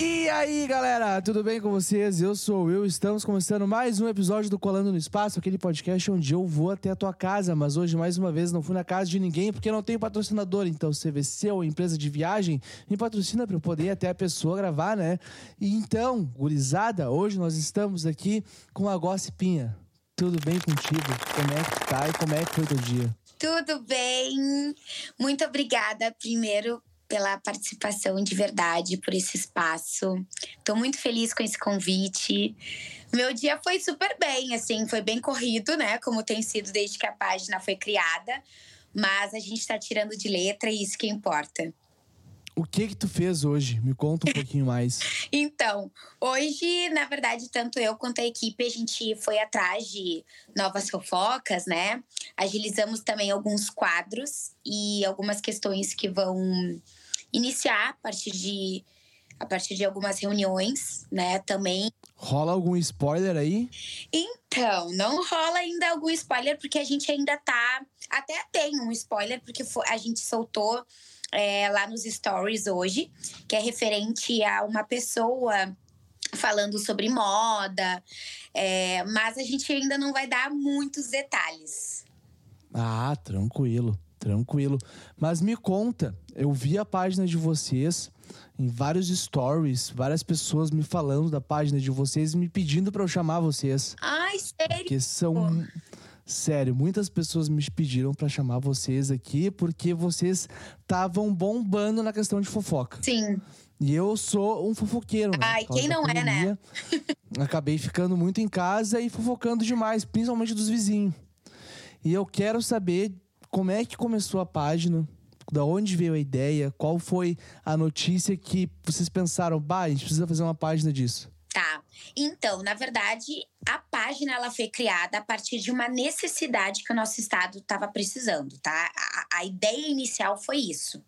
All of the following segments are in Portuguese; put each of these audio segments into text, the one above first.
E aí, galera, tudo bem com vocês? Eu sou o Will, estamos começando mais um episódio do Colando no Espaço, aquele podcast onde eu vou até a tua casa, mas hoje, mais uma vez, não fui na casa de ninguém porque não tenho patrocinador. Então, CVC ou empresa de viagem me patrocina para eu poder ir até a pessoa gravar, né? E então, gurizada, hoje nós estamos aqui com a Gossipinha. Tudo bem contigo? Como é que tá e como é que foi teu dia? Tudo bem. Muito obrigada, primeiro, pela participação de verdade, por esse espaço. Estou muito feliz com esse convite. Meu dia foi super bem, assim, foi bem corrido, né? Como tem sido desde que a página foi criada. Mas a gente está tirando de letra e isso que importa. O que que tu fez hoje? Me conta um pouquinho mais. então, hoje, na verdade, tanto eu quanto a equipe, a gente foi atrás de novas fofocas, né? Agilizamos também alguns quadros e algumas questões que vão iniciar a partir de a partir de algumas reuniões, né, também. Rola algum spoiler aí? Então, não rola ainda algum spoiler, porque a gente ainda tá. Até tem um spoiler, porque a gente soltou é, lá nos stories hoje, que é referente a uma pessoa falando sobre moda, é, mas a gente ainda não vai dar muitos detalhes. Ah, tranquilo. Tranquilo. Mas me conta, eu vi a página de vocês em vários stories, várias pessoas me falando da página de vocês e me pedindo para eu chamar vocês. Ai, sério? Porque são Sério, muitas pessoas me pediram para chamar vocês aqui porque vocês estavam bombando na questão de fofoca. Sim. E eu sou um fofoqueiro, né? Ai, quem não pandemia, é, né? acabei ficando muito em casa e fofocando demais, principalmente dos vizinhos. E eu quero saber como é que começou a página? Da onde veio a ideia? Qual foi a notícia que vocês pensaram, bah, a gente precisa fazer uma página disso? Tá. Então, na verdade, a página ela foi criada a partir de uma necessidade que o nosso estado estava precisando, tá? A, a, ideia inicial foi isso.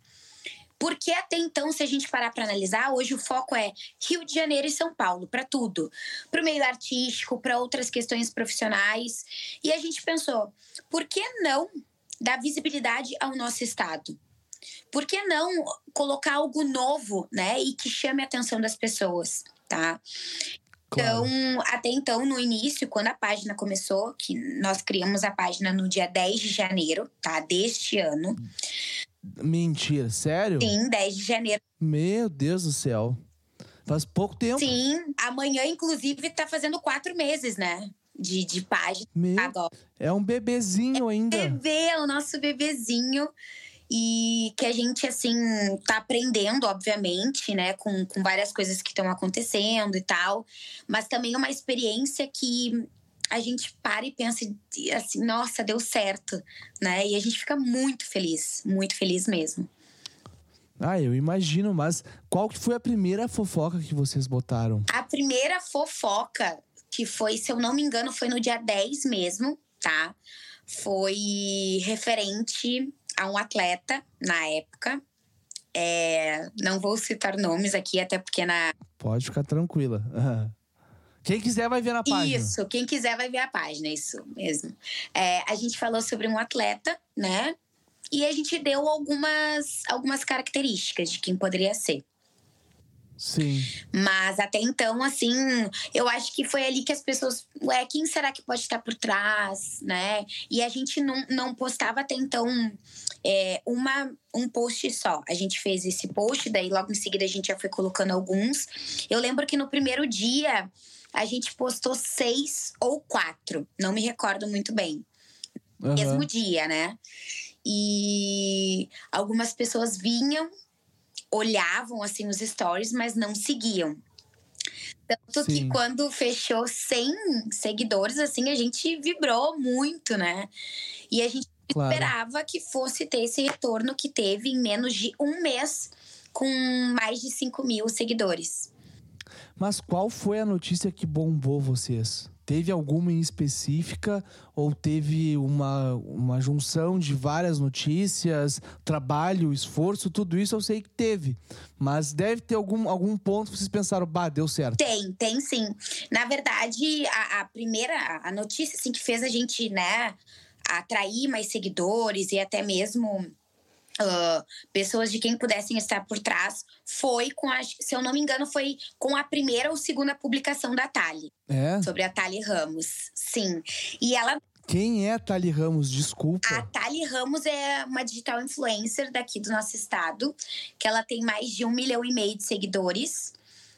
Porque até então, se a gente parar para analisar, hoje o foco é Rio de Janeiro e São Paulo, para tudo. Para o meio artístico, para outras questões profissionais. E a gente pensou, por que não dar visibilidade ao nosso estado. Por que não colocar algo novo, né, e que chame a atenção das pessoas, tá? Claro. Então, até então, no início, quando a página começou, que nós criamos a página no dia 10 de janeiro, tá? Deste ano. Mentira, sério? Sim, 10 de janeiro. Meu Deus do céu. Faz pouco tempo. Sim, amanhã, inclusive, tá fazendo quatro meses, né? De, de página Meu, agora. É um bebezinho é ainda. Bebê, é o nosso bebezinho. E que a gente, assim, tá aprendendo, obviamente, né, com, com várias coisas que estão acontecendo e tal. Mas também é uma experiência que a gente para e pensa assim, nossa, deu certo, né? E a gente fica muito feliz, muito feliz mesmo. Ah, eu imagino, mas qual que foi a primeira fofoca que vocês botaram? A primeira fofoca que foi, se eu não me engano, foi no dia 10 mesmo, tá? Foi referente a um atleta na época. É, não vou citar nomes aqui, até porque na. Pode ficar tranquila. Quem quiser vai ver na página. Isso, quem quiser vai ver a página, isso mesmo. É, a gente falou sobre um atleta, né? E a gente deu algumas, algumas características de quem poderia ser. Sim. Mas até então, assim, eu acho que foi ali que as pessoas. Ué, quem será que pode estar por trás, né? E a gente não, não postava até então é, uma, um post só. A gente fez esse post, daí logo em seguida a gente já foi colocando alguns. Eu lembro que no primeiro dia a gente postou seis ou quatro, não me recordo muito bem. Uhum. Mesmo dia, né? E algumas pessoas vinham olhavam assim os stories, mas não seguiam. Tanto Sim. que quando fechou 100 seguidores, assim, a gente vibrou muito, né? E a gente claro. esperava que fosse ter esse retorno que teve em menos de um mês, com mais de 5 mil seguidores. Mas qual foi a notícia que bombou vocês? Teve alguma em específica ou teve uma, uma junção de várias notícias, trabalho, esforço, tudo isso eu sei que teve. Mas deve ter algum, algum ponto que vocês pensaram, bah, deu certo. Tem, tem sim. Na verdade, a, a primeira a notícia assim, que fez a gente, né, atrair mais seguidores e até mesmo Uh, pessoas de quem pudessem estar por trás, foi com a, se eu não me engano, foi com a primeira ou segunda publicação da Tali. É? Sobre a Tali Ramos. Sim. E ela. Quem é a Tali Ramos? Desculpa. A Tali Ramos é uma digital influencer daqui do nosso estado, que ela tem mais de um milhão e meio de seguidores,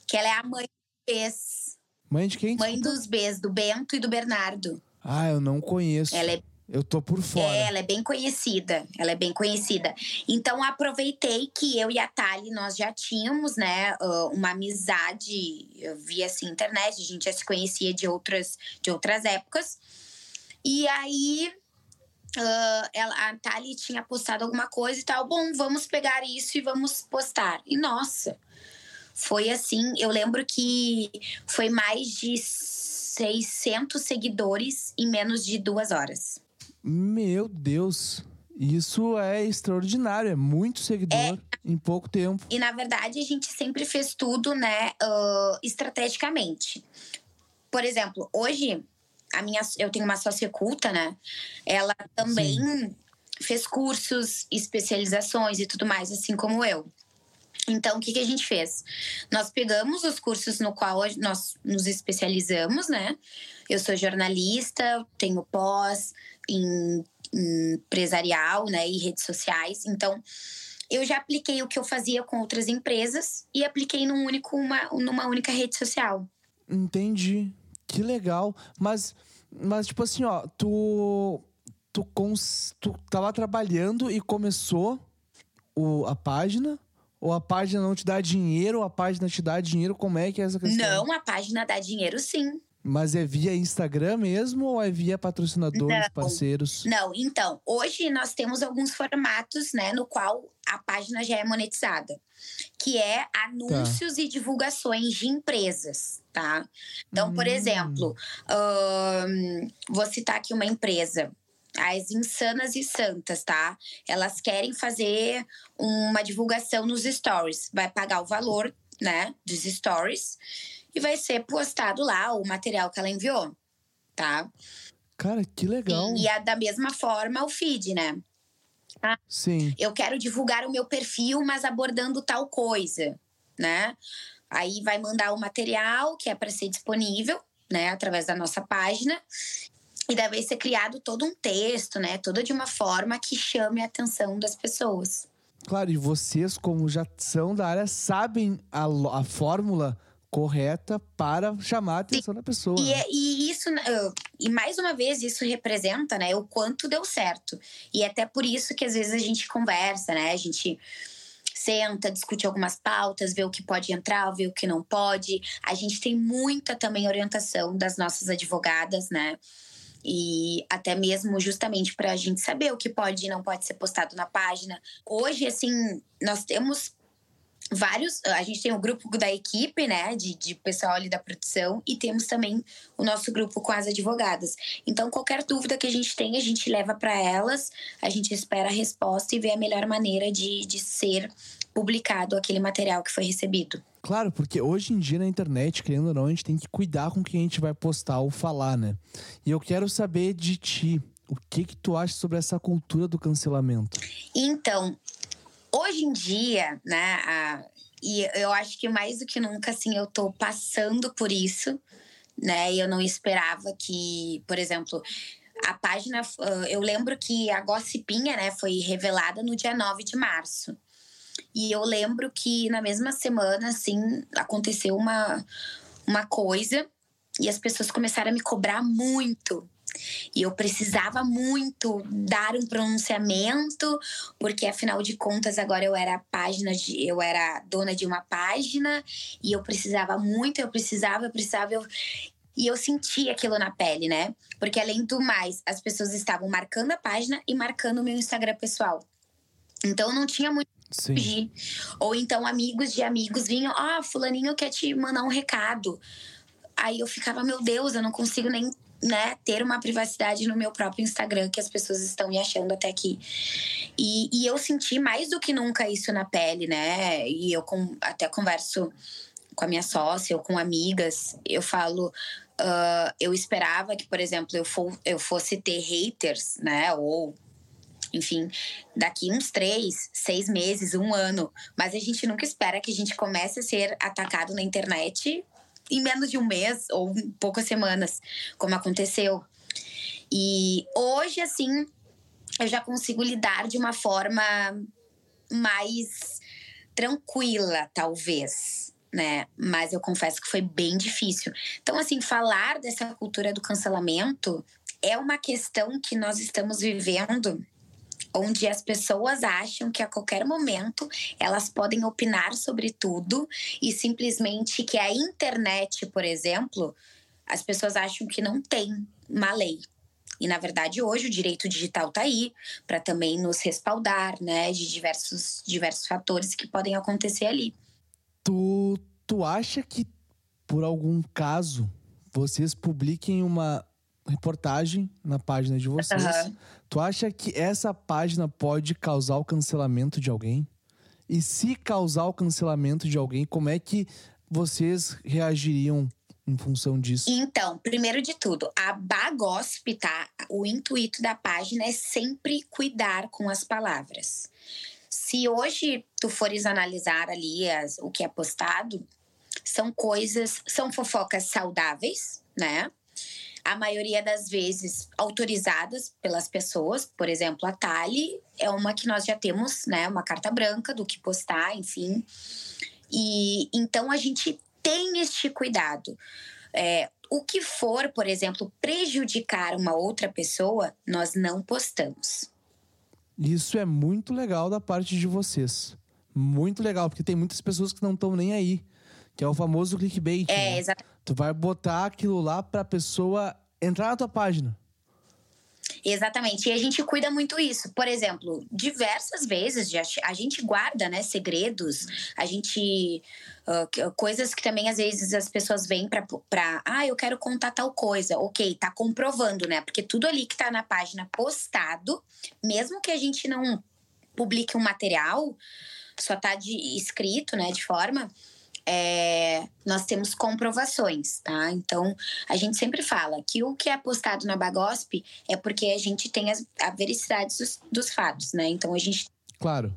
que ela é a mãe dos Bs. Mãe de quem? Mãe dos Bs, do Bento e do Bernardo. Ah, eu não conheço. Ela é eu tô por fora. É, ela é bem conhecida. Ela é bem conhecida. Então, aproveitei que eu e a Thali, nós já tínhamos, né, uma amizade via assim, internet. A gente já se conhecia de outras, de outras épocas. E aí, uh, ela, a Thali tinha postado alguma coisa e tal. Bom, vamos pegar isso e vamos postar. E, nossa, foi assim. Eu lembro que foi mais de 600 seguidores em menos de duas horas. Meu Deus. Isso é extraordinário, é muito seguidor é, em pouco tempo. E na verdade a gente sempre fez tudo, né, uh, estrategicamente. Por exemplo, hoje a minha, eu tenho uma sócia culta, né? Ela também Sim. fez cursos, especializações e tudo mais, assim como eu. Então, o que, que a gente fez? Nós pegamos os cursos no qual nós nos especializamos, né? Eu sou jornalista, tenho pós em, em empresarial, né? E redes sociais. Então, eu já apliquei o que eu fazia com outras empresas e apliquei num único, uma, numa única rede social. Entendi. Que legal. Mas, mas tipo assim, ó, tu, tu, cons, tu tava trabalhando e começou o, a página ou a página não te dá dinheiro, ou a página te dá dinheiro? Como é que é essa questão? Não, a página dá dinheiro sim. Mas é via Instagram mesmo ou é via patrocinadores, não, parceiros? Não, então, hoje nós temos alguns formatos, né, no qual a página já é monetizada, que é anúncios tá. e divulgações de empresas, tá? Então, hum. por exemplo, um, vou citar aqui uma empresa as insanas e santas, tá? Elas querem fazer uma divulgação nos stories. Vai pagar o valor, né, dos stories e vai ser postado lá o material que ela enviou, tá? Cara, que legal. E, e é da mesma forma o feed, né? Ah, Sim. Eu quero divulgar o meu perfil, mas abordando tal coisa, né? Aí vai mandar o material que é para ser disponível, né, através da nossa página. E deve ser criado todo um texto, né? Toda de uma forma que chame a atenção das pessoas. Claro, e vocês, como já são da área, sabem a, a fórmula correta para chamar a atenção da pessoa. E, né? e isso, e mais uma vez, isso representa, né, o quanto deu certo. E é até por isso que às vezes a gente conversa, né? A gente senta, discute algumas pautas, vê o que pode entrar, vê o que não pode. A gente tem muita também orientação das nossas advogadas, né? E até mesmo justamente para a gente saber o que pode e não pode ser postado na página. Hoje, assim, nós temos vários. A gente tem o um grupo da equipe, né, de, de pessoal ali da produção, e temos também o nosso grupo com as advogadas. Então, qualquer dúvida que a gente tem, a gente leva para elas, a gente espera a resposta e vê a melhor maneira de, de ser publicado aquele material que foi recebido. Claro, porque hoje em dia na internet, querendo ou não, a gente tem que cuidar com o que a gente vai postar ou falar, né? E eu quero saber de ti, o que que tu acha sobre essa cultura do cancelamento? Então, hoje em dia, né, a, e eu acho que mais do que nunca, assim, eu tô passando por isso, né? E eu não esperava que, por exemplo, a página, eu lembro que a Gossipinha, né, foi revelada no dia 9 de março. E eu lembro que na mesma semana, assim, aconteceu uma, uma coisa e as pessoas começaram a me cobrar muito. E eu precisava muito dar um pronunciamento, porque afinal de contas agora eu era página de, eu era dona de uma página e eu precisava muito, eu precisava, eu precisava, eu, e eu senti aquilo na pele, né? Porque além do mais, as pessoas estavam marcando a página e marcando o meu Instagram pessoal. Então não tinha muito Sim. Ou então amigos de amigos vinham, ah, oh, fulaninho quer te mandar um recado. Aí eu ficava, meu Deus, eu não consigo nem né, ter uma privacidade no meu próprio Instagram, que as pessoas estão me achando até aqui. E, e eu senti mais do que nunca isso na pele, né? E eu com, até converso com a minha sócia ou com amigas, eu falo, uh, eu esperava que, por exemplo, eu, for, eu fosse ter haters, né? Ou enfim, daqui uns três, seis meses, um ano. Mas a gente nunca espera que a gente comece a ser atacado na internet em menos de um mês ou poucas semanas, como aconteceu. E hoje, assim, eu já consigo lidar de uma forma mais tranquila, talvez, né? Mas eu confesso que foi bem difícil. Então, assim, falar dessa cultura do cancelamento é uma questão que nós estamos vivendo onde as pessoas acham que a qualquer momento elas podem opinar sobre tudo e simplesmente que a internet, por exemplo, as pessoas acham que não tem uma lei. E na verdade hoje o direito digital está aí para também nos respaldar, né, de diversos diversos fatores que podem acontecer ali. Tu tu acha que por algum caso vocês publiquem uma reportagem na página de vocês. Uhum. Tu acha que essa página pode causar o cancelamento de alguém? E se causar o cancelamento de alguém, como é que vocês reagiriam em função disso? Então, primeiro de tudo, a Bagosp, tá? O intuito da página é sempre cuidar com as palavras. Se hoje tu fores analisar ali as, o que é postado, são coisas, são fofocas saudáveis, né? A maioria das vezes autorizadas pelas pessoas. Por exemplo, a Tali é uma que nós já temos, né, uma carta branca do que postar, enfim. E então a gente tem este cuidado. É, o que for, por exemplo, prejudicar uma outra pessoa, nós não postamos. Isso é muito legal da parte de vocês. Muito legal, porque tem muitas pessoas que não estão nem aí. Que é o famoso clickbait. É, né? exatamente. Tu vai botar aquilo lá pra pessoa entrar na tua página. Exatamente. E a gente cuida muito isso. Por exemplo, diversas vezes a gente guarda, né, segredos. A gente uh, coisas que também às vezes as pessoas vêm para ah, eu quero contar tal coisa. OK, tá comprovando, né? Porque tudo ali que tá na página postado, mesmo que a gente não publique um material, só tá de escrito, né, de forma é, nós temos comprovações, tá? Então, a gente sempre fala que o que é postado na Bagosp é porque a gente tem as, a veracidade dos, dos fatos, né? Então, a gente. Claro.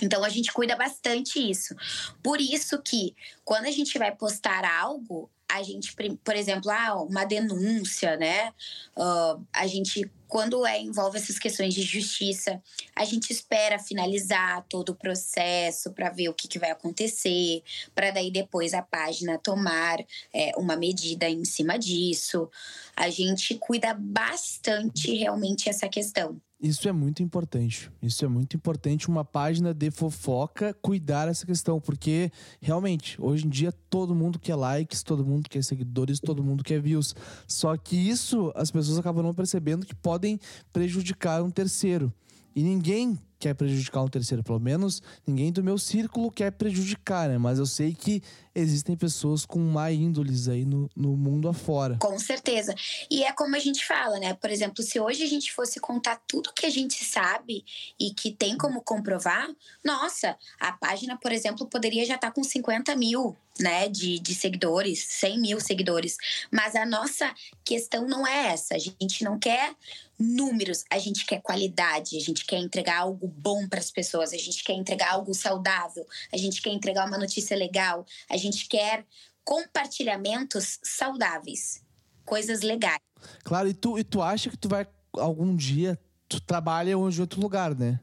Então a gente cuida bastante isso. Por isso que quando a gente vai postar algo, a gente, por exemplo, ah, uma denúncia, né? Uh, a gente, quando é, envolve essas questões de justiça, a gente espera finalizar todo o processo para ver o que, que vai acontecer, para daí depois a página tomar é, uma medida em cima disso. A gente cuida bastante realmente essa questão. Isso é muito importante. Isso é muito importante uma página de fofoca cuidar essa questão, porque realmente, hoje em dia todo mundo quer likes, todo mundo quer seguidores, todo mundo quer views. Só que isso as pessoas acabam não percebendo que podem prejudicar um terceiro. E ninguém quer prejudicar um terceiro, pelo menos ninguém do meu círculo quer prejudicar, né? Mas eu sei que existem pessoas com má índoles aí no, no mundo afora. Com certeza. E é como a gente fala, né? Por exemplo, se hoje a gente fosse contar tudo que a gente sabe e que tem como comprovar, nossa, a página, por exemplo, poderia já estar tá com 50 mil, né, de, de seguidores, 100 mil seguidores. Mas a nossa questão não é essa. A gente não quer números, a gente quer qualidade, a gente quer entregar algo bom para as pessoas, a gente quer entregar algo saudável, a gente quer entregar uma notícia legal, a gente quer compartilhamentos saudáveis, coisas legais. Claro, e tu, e tu acha que tu vai algum dia, tu trabalha hoje em outro lugar, né?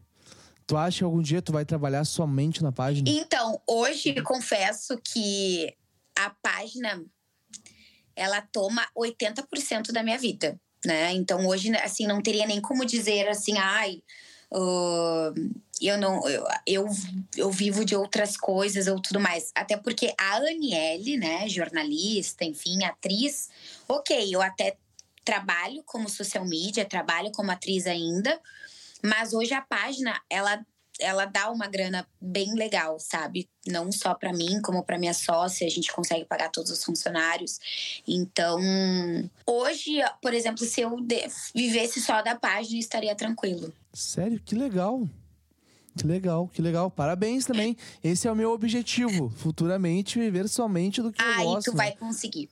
Tu acha que algum dia tu vai trabalhar somente na página? Então, hoje confesso que a página ela toma 80% da minha vida né? Então hoje assim não teria nem como dizer assim, ai, uh, eu não eu, eu, eu vivo de outras coisas ou tudo mais. Até porque a Aniele, né, jornalista, enfim, atriz, ok, eu até trabalho como social media, trabalho como atriz ainda, mas hoje a página ela ela dá uma grana bem legal, sabe? Não só para mim, como para minha sócia, a gente consegue pagar todos os funcionários. Então, hoje, por exemplo, se eu vivesse só da página, estaria tranquilo. Sério? Que legal. Que legal, que legal. Parabéns também. Esse é o meu objetivo, futuramente viver somente do que ah, eu gosto. Ah, e tu vai conseguir.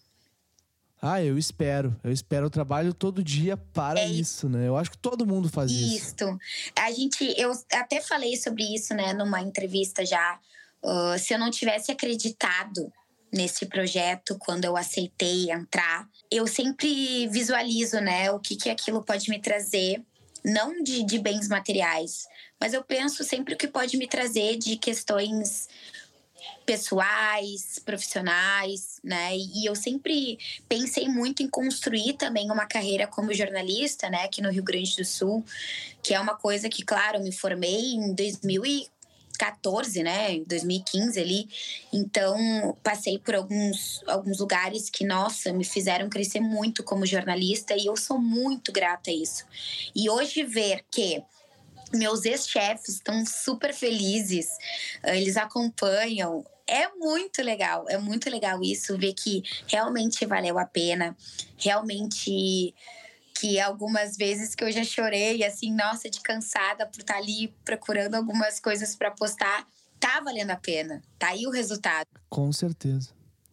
Ah, eu espero. Eu espero. Eu trabalho todo dia para é isso, né? Eu acho que todo mundo faz isso. Isso. A gente, eu até falei sobre isso, né, numa entrevista já. Uh, se eu não tivesse acreditado nesse projeto quando eu aceitei entrar, eu sempre visualizo, né, o que que aquilo pode me trazer, não de, de bens materiais, mas eu penso sempre o que pode me trazer de questões pessoais, profissionais, né? E eu sempre pensei muito em construir também uma carreira como jornalista, né, aqui no Rio Grande do Sul, que é uma coisa que, claro, eu me formei em 2014, né, em 2015 ali. Então, passei por alguns alguns lugares que, nossa, me fizeram crescer muito como jornalista e eu sou muito grata a isso. E hoje ver que meus ex-chefes estão super felizes, eles acompanham, é muito legal, é muito legal isso, ver que realmente valeu a pena, realmente que algumas vezes que eu já chorei, assim, nossa, de cansada por estar tá ali procurando algumas coisas para postar, tá valendo a pena, tá aí o resultado. Com certeza,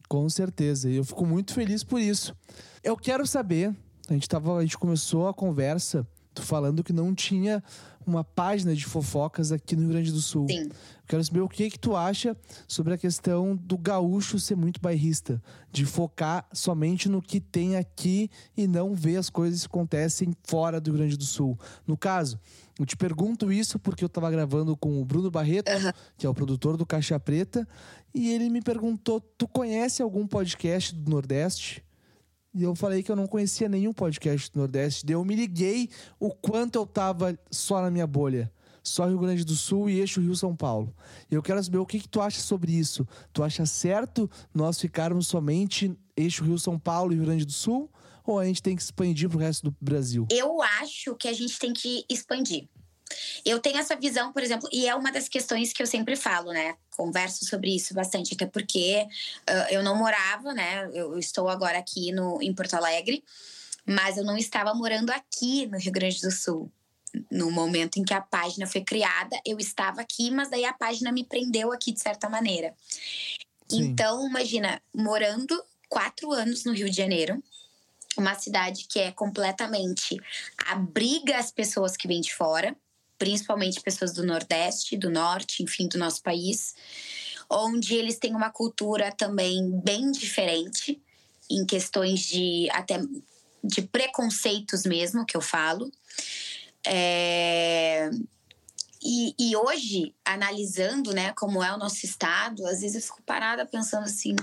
com certeza, e eu fico muito feliz por isso. Eu quero saber, a gente, tava, a gente começou a conversa falando que não tinha uma página de fofocas aqui no Rio Grande do Sul. Sim. Quero saber o que que tu acha sobre a questão do gaúcho ser muito bairrista, de focar somente no que tem aqui e não ver as coisas que acontecem fora do Rio Grande do Sul. No caso, eu te pergunto isso porque eu estava gravando com o Bruno Barreto, uhum. que é o produtor do Caixa Preta, e ele me perguntou: "Tu conhece algum podcast do Nordeste?" E eu falei que eu não conhecia nenhum podcast do Nordeste. Daí eu me liguei o quanto eu tava só na minha bolha. Só Rio Grande do Sul e eixo Rio-São Paulo. E eu quero saber o que, que tu acha sobre isso. Tu acha certo nós ficarmos somente eixo Rio-São Paulo e Rio Grande do Sul? Ou a gente tem que expandir pro resto do Brasil? Eu acho que a gente tem que expandir. Eu tenho essa visão, por exemplo, e é uma das questões que eu sempre falo, né? Converso sobre isso bastante, até porque uh, eu não morava, né? Eu estou agora aqui no, em Porto Alegre, mas eu não estava morando aqui no Rio Grande do Sul. No momento em que a página foi criada, eu estava aqui, mas daí a página me prendeu aqui de certa maneira. Sim. Então, imagina, morando quatro anos no Rio de Janeiro, uma cidade que é completamente abriga as pessoas que vêm de fora, principalmente pessoas do Nordeste, do Norte, enfim, do nosso país, onde eles têm uma cultura também bem diferente em questões de até de preconceitos mesmo que eu falo. É... E, e, hoje, analisando né, como é o nosso estado, às vezes eu fico parada pensando assim: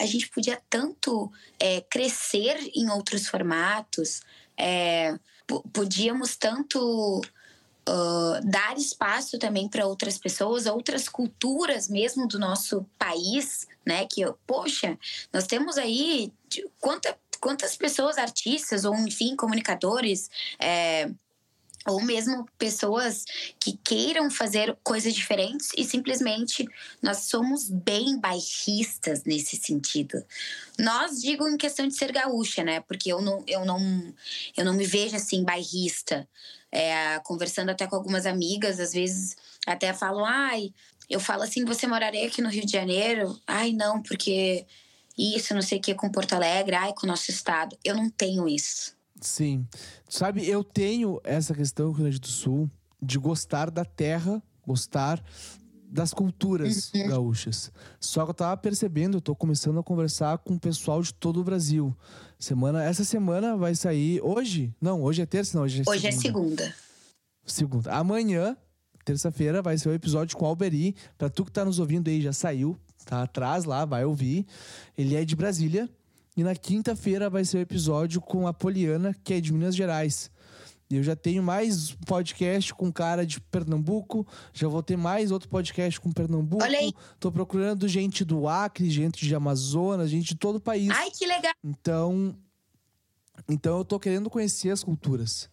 a gente podia tanto é, crescer em outros formatos, é, podíamos tanto Uh, dar espaço também para outras pessoas, outras culturas mesmo do nosso país, né? Que, poxa, nós temos aí quanta, quantas pessoas, artistas ou, enfim, comunicadores, é, ou mesmo pessoas que queiram fazer coisas diferentes e simplesmente nós somos bem bairristas nesse sentido. Nós digo em questão de ser gaúcha, né? Porque eu não, eu não, eu não me vejo assim bairrista é, conversando até com algumas amigas, às vezes até falam, ai, eu falo assim, você moraria aqui no Rio de Janeiro? Ai, não, porque isso, não sei o que, com Porto Alegre, ai, com o nosso estado. Eu não tenho isso. Sim. Sabe, eu tenho essa questão no Rio Grande do Sul de gostar da terra, gostar das culturas gaúchas. Só que eu tava percebendo, eu tô começando a conversar com o pessoal de todo o Brasil. Semana, essa semana vai sair hoje? Não, hoje é terça, não, hoje é Hoje segunda. é segunda. Segunda. Amanhã, terça-feira, vai ser o episódio com o Alberi. Pra tu que tá nos ouvindo aí, já saiu, tá atrás lá, vai ouvir. Ele é de Brasília. E na quinta-feira vai ser o episódio com a Poliana, que é de Minas Gerais. Eu já tenho mais podcast com cara de Pernambuco, já vou ter mais outro podcast com Pernambuco. Olha aí. Tô procurando gente do Acre, gente de Amazonas, gente de todo o país. Ai, que legal. Então, então eu tô querendo conhecer as culturas.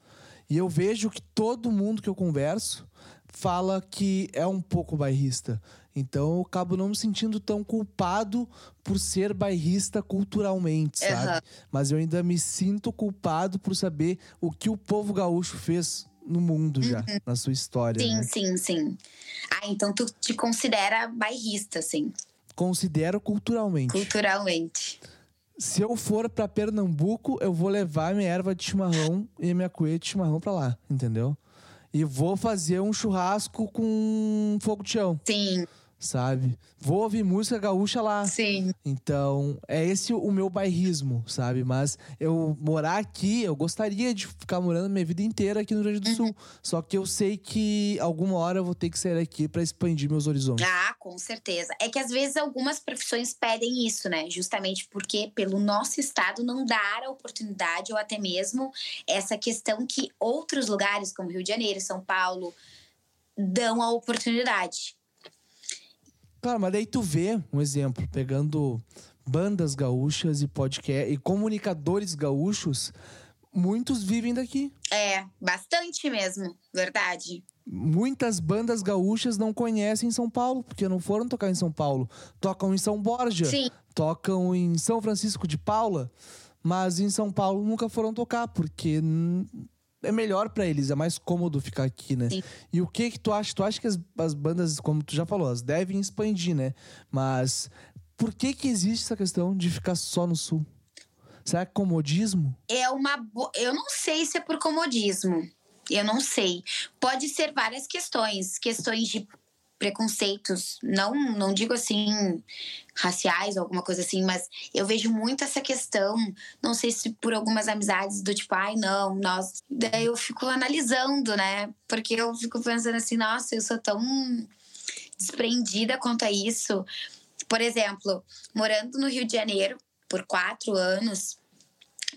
E eu vejo que todo mundo que eu converso fala que é um pouco bairrista. Então eu acabo não me sentindo tão culpado por ser bairrista culturalmente, sabe? Uhum. Mas eu ainda me sinto culpado por saber o que o povo gaúcho fez no mundo já, uhum. na sua história. Sim, né? sim, sim. Ah, então tu te considera bairrista, sim. Considero culturalmente. Culturalmente. Se eu for para Pernambuco, eu vou levar minha erva de chimarrão e minha cuia de chimarrão para lá, entendeu? E vou fazer um churrasco com fogo de chão. Sim sabe? Vou ouvir música gaúcha lá. Sim. Então, é esse o meu bairrismo, sabe? Mas eu morar aqui, eu gostaria de ficar morando minha vida inteira aqui no Rio Grande do Sul. Uhum. Só que eu sei que alguma hora eu vou ter que sair aqui para expandir meus horizontes. Ah, com certeza. É que às vezes algumas profissões pedem isso, né? Justamente porque pelo nosso estado não dar a oportunidade ou até mesmo essa questão que outros lugares, como Rio de Janeiro, São Paulo, dão a oportunidade. Claro, mas daí tu vê um exemplo, pegando bandas gaúchas e podcast e comunicadores gaúchos, muitos vivem daqui. É, bastante mesmo, verdade. Muitas bandas gaúchas não conhecem São Paulo, porque não foram tocar em São Paulo. Tocam em São Borja, Sim. tocam em São Francisco de Paula, mas em São Paulo nunca foram tocar, porque é melhor para eles, é mais cômodo ficar aqui, né? Sim. E o que que tu acha? Tu acha que as, as bandas, como tu já falou, elas devem expandir, né? Mas por que que existe essa questão de ficar só no sul? Será que é comodismo? É uma bo... eu não sei se é por comodismo. Eu não sei. Pode ser várias questões, questões de preconceitos, não não digo assim raciais ou alguma coisa assim, mas eu vejo muito essa questão, não sei se por algumas amizades do tipo, ai não, nós, daí eu fico analisando, né? Porque eu fico pensando assim, nossa, eu sou tão desprendida quanto a isso. Por exemplo, morando no Rio de Janeiro por quatro anos,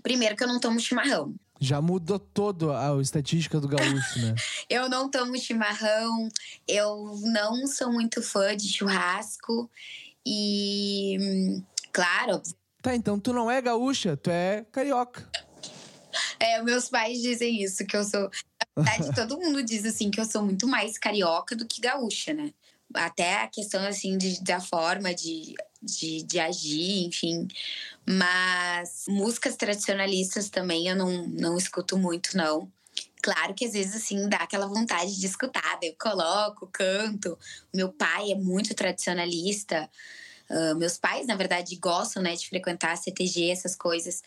primeiro que eu não tomo chimarrão. Já mudou todo a estatística do gaúcho, né? eu não tomo chimarrão, eu não sou muito fã de churrasco e, claro. Tá, então tu não é gaúcha, tu é carioca. É, meus pais dizem isso, que eu sou. Na verdade, todo mundo diz assim que eu sou muito mais carioca do que gaúcha, né? Até a questão assim de, da forma de, de, de agir, enfim. Mas músicas tradicionalistas também eu não, não escuto muito, não. Claro que às vezes, assim, dá aquela vontade de escutar. eu coloco, canto. Meu pai é muito tradicionalista. Uh, meus pais, na verdade, gostam, né, de frequentar a CTG, essas coisas.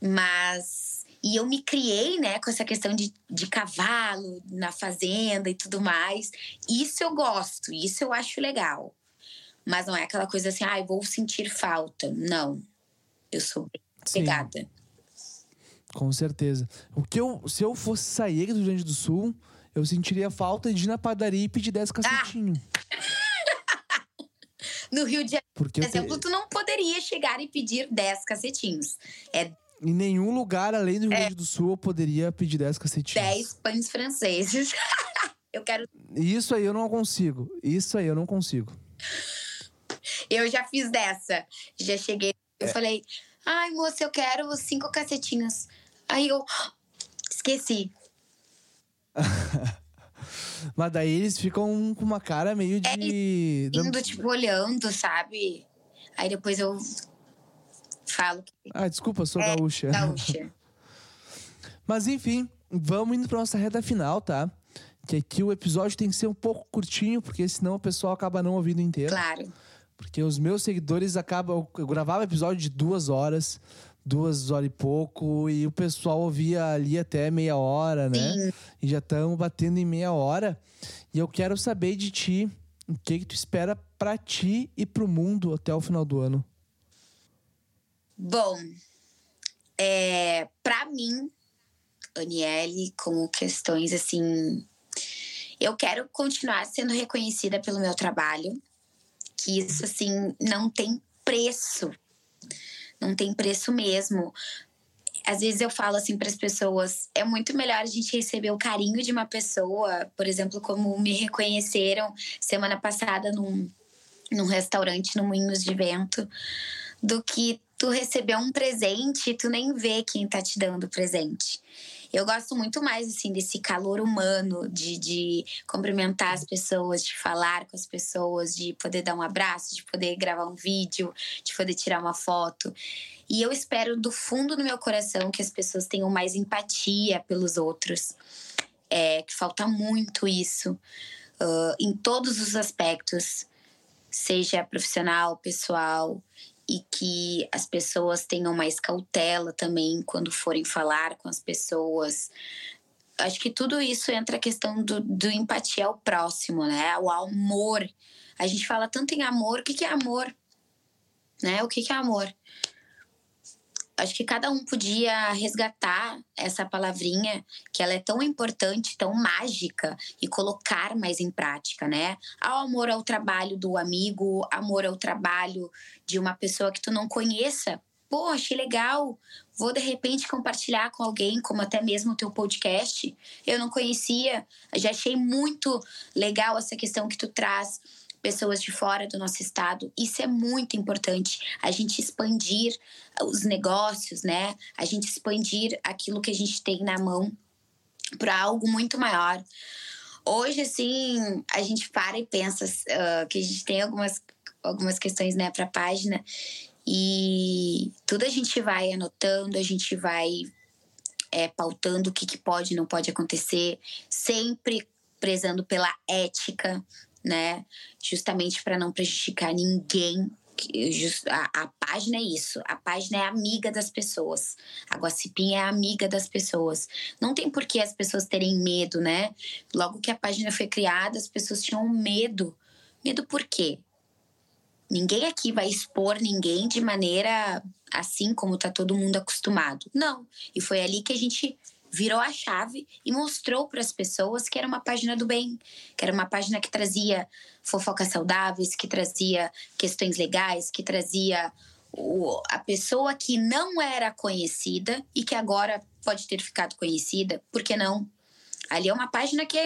Mas... E eu me criei, né, com essa questão de, de cavalo na fazenda e tudo mais. Isso eu gosto, isso eu acho legal. Mas não é aquela coisa assim, ah, vou sentir falta. Não. Eu sou pegada. Com certeza. O que eu, se eu fosse sair do Rio Grande do Sul, eu sentiria falta de ir na padaria e pedir 10 cacetinhos. Ah! no Rio de Janeiro, Porque por exemplo, te... tu não poderia chegar e pedir 10 cacetinhos. É em nenhum lugar além do Rio é. Grande do Sul eu poderia pedir 10 cacetinhos. 10 pães franceses. eu quero. Isso aí eu não consigo. Isso aí eu não consigo. Eu já fiz dessa. Já cheguei. Eu é. falei, ai, moça, eu quero cinco cacetinhos. Aí eu esqueci. Mas daí eles ficam com uma cara meio de. É, indo, tipo, olhando, sabe? Aí depois eu falo. Que... Ah, desculpa, sou é, gaúcha. Gaúcha. Mas enfim, vamos indo pra nossa reta final, tá? Que aqui o episódio tem que ser um pouco curtinho, porque senão o pessoal acaba não ouvindo inteiro. Claro. Porque os meus seguidores acabam. Eu gravava episódio de duas horas, duas horas e pouco, e o pessoal ouvia ali até meia hora, né? Sim. E já estamos batendo em meia hora. E eu quero saber de ti o que, que tu espera para ti e pro mundo até o final do ano. Bom, é, para mim, Aniele, com questões assim. Eu quero continuar sendo reconhecida pelo meu trabalho que isso assim não tem preço. Não tem preço mesmo. Às vezes eu falo assim para as pessoas, é muito melhor a gente receber o carinho de uma pessoa, por exemplo, como me reconheceram semana passada num, num restaurante no Moinhos de Vento, do que tu receber um presente e tu nem vê quem tá te dando o presente. Eu gosto muito mais, assim, desse calor humano, de, de cumprimentar as pessoas, de falar com as pessoas, de poder dar um abraço, de poder gravar um vídeo, de poder tirar uma foto. E eu espero do fundo do meu coração que as pessoas tenham mais empatia pelos outros. É, que falta muito isso uh, em todos os aspectos, seja profissional, pessoal, e que as pessoas tenham mais cautela também quando forem falar com as pessoas. Acho que tudo isso entra a questão do, do empatia ao próximo, né? O amor. A gente fala tanto em amor, o que, que é amor? Né? O que, que é amor? Acho que cada um podia resgatar essa palavrinha que ela é tão importante, tão mágica e colocar mais em prática, né? Ao amor ao trabalho do amigo, amor ao trabalho de uma pessoa que tu não conheça. Pô, achei legal. Vou de repente compartilhar com alguém, como até mesmo o teu podcast. Eu não conhecia, já achei muito legal essa questão que tu traz pessoas de fora do nosso estado. Isso é muito importante, a gente expandir os negócios, né? A gente expandir aquilo que a gente tem na mão para algo muito maior. Hoje, assim, a gente para e pensa uh, que a gente tem algumas, algumas questões né, para a página e tudo a gente vai anotando, a gente vai é, pautando o que, que pode e não pode acontecer, sempre prezando pela ética, né? Justamente para não prejudicar ninguém. A, a, página é isso. A página é amiga das pessoas. A Guacipinha é amiga das pessoas. Não tem por que as pessoas terem medo, né? Logo que a página foi criada, as pessoas tinham medo. Medo por quê? Ninguém aqui vai expor ninguém de maneira assim como tá todo mundo acostumado. Não. E foi ali que a gente virou a chave e mostrou para as pessoas que era uma página do bem, que era uma página que trazia fofocas saudáveis, que trazia questões legais, que trazia o, a pessoa que não era conhecida e que agora pode ter ficado conhecida, por que não? Ali é uma página que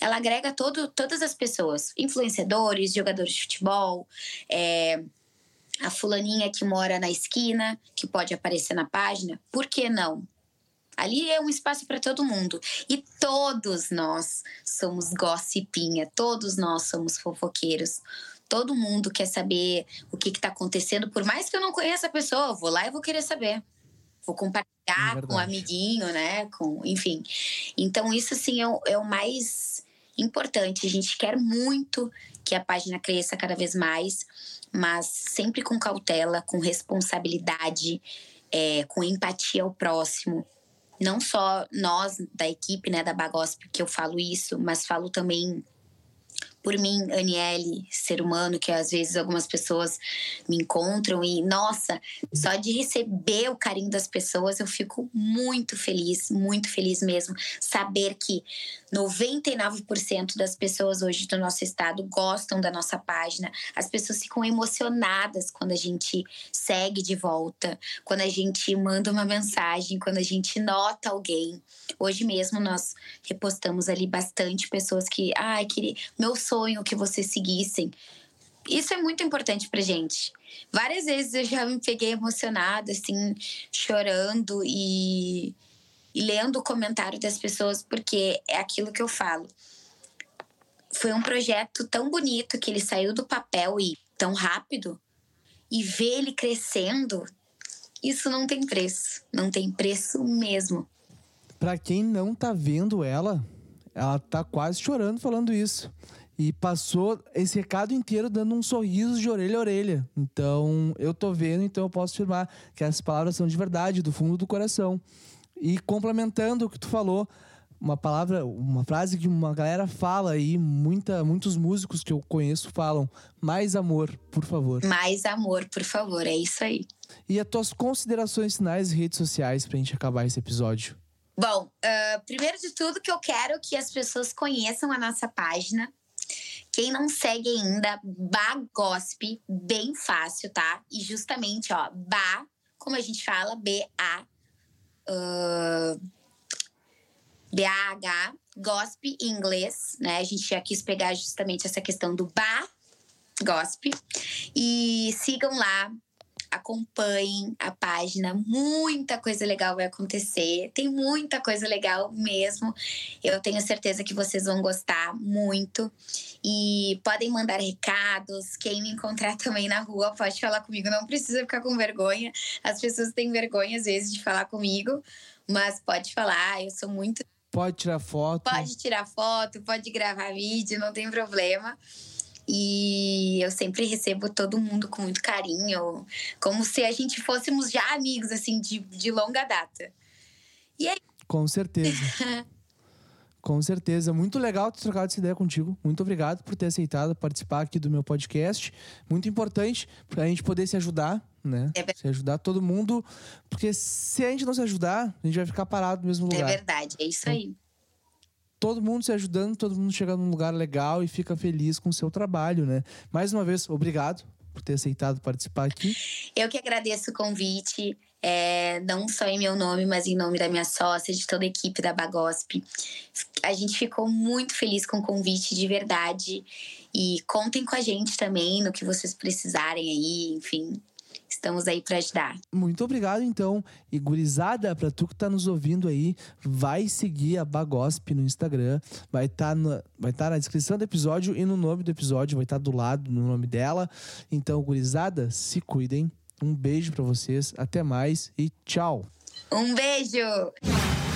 ela agrega todo, todas as pessoas, influenciadores, jogadores de futebol, é, a fulaninha que mora na esquina, que pode aparecer na página, por que não? Ali é um espaço para todo mundo. E todos nós somos gossipinha, todos nós somos fofoqueiros. Todo mundo quer saber o que está acontecendo, por mais que eu não conheça a pessoa, eu vou lá e vou querer saber. Vou compartilhar é com um amiguinho, né? Com, enfim. Então, isso assim é o, é o mais importante. A gente quer muito que a página cresça cada vez mais, mas sempre com cautela, com responsabilidade, é, com empatia ao próximo, não só nós da equipe, né, da Bagosp, que eu falo isso, mas falo também por mim, Aniele, ser humano, que às vezes algumas pessoas me encontram e, nossa, só de receber o carinho das pessoas eu fico muito feliz, muito feliz mesmo. Saber que 99% das pessoas hoje do nosso estado gostam da nossa página, as pessoas ficam emocionadas quando a gente segue de volta, quando a gente manda uma mensagem, quando a gente nota alguém. Hoje mesmo nós repostamos ali bastante pessoas que, ai, queria, meu sonho que vocês seguissem. Isso é muito importante pra gente. Várias vezes eu já me peguei emocionada, assim, chorando e, e lendo o comentário das pessoas, porque é aquilo que eu falo. Foi um projeto tão bonito que ele saiu do papel e tão rápido, e ver ele crescendo, isso não tem preço. Não tem preço mesmo. Para quem não tá vendo ela, ela tá quase chorando falando isso. E passou esse recado inteiro dando um sorriso de orelha a orelha. Então, eu tô vendo, então eu posso afirmar que essas palavras são de verdade, do fundo do coração. E complementando o que tu falou, uma palavra, uma frase que uma galera fala aí, muita, muitos músicos que eu conheço falam: mais amor, por favor. Mais amor, por favor, é isso aí. E as tuas considerações finais e redes sociais pra gente acabar esse episódio? Bom, uh, primeiro de tudo que eu quero que as pessoas conheçam a nossa página, quem não segue ainda, Bagosp, bem fácil, tá? E justamente, ó, Ba, como a gente fala, B-A, uh, B-A-H, Gosp em inglês, né? A gente já quis pegar justamente essa questão do Ba, Gosp. E sigam lá acompanhem a página, muita coisa legal vai acontecer. Tem muita coisa legal mesmo. Eu tenho certeza que vocês vão gostar muito. E podem mandar recados. Quem me encontrar também na rua pode falar comigo. Não precisa ficar com vergonha. As pessoas têm vergonha às vezes de falar comigo, mas pode falar. Eu sou muito. Pode tirar foto. Pode tirar foto, pode gravar vídeo, não tem problema. E eu sempre recebo todo mundo com muito carinho, como se a gente fôssemos já amigos, assim, de, de longa data. E aí? Com certeza. Com certeza. Muito legal ter trocado essa ideia contigo. Muito obrigado por ter aceitado participar aqui do meu podcast. Muito importante para a gente poder se ajudar, né? É se ajudar todo mundo. Porque se a gente não se ajudar, a gente vai ficar parado no mesmo é lugar. É verdade, é isso aí todo mundo se ajudando, todo mundo chega num lugar legal e fica feliz com o seu trabalho, né? Mais uma vez, obrigado por ter aceitado participar aqui. Eu que agradeço o convite, é, não só em meu nome, mas em nome da minha sócia, de toda a equipe da Bagosp. A gente ficou muito feliz com o convite, de verdade. E contem com a gente também no que vocês precisarem aí, enfim. Estamos aí para ajudar. Muito obrigado, então. E gurizada, para tu que tá nos ouvindo aí, vai seguir a Bagosp no Instagram. Vai estar tá vai tá na descrição do episódio e no nome do episódio, vai estar tá do lado no nome dela. Então, gurizada, se cuidem. Um beijo para vocês, até mais e tchau. Um beijo!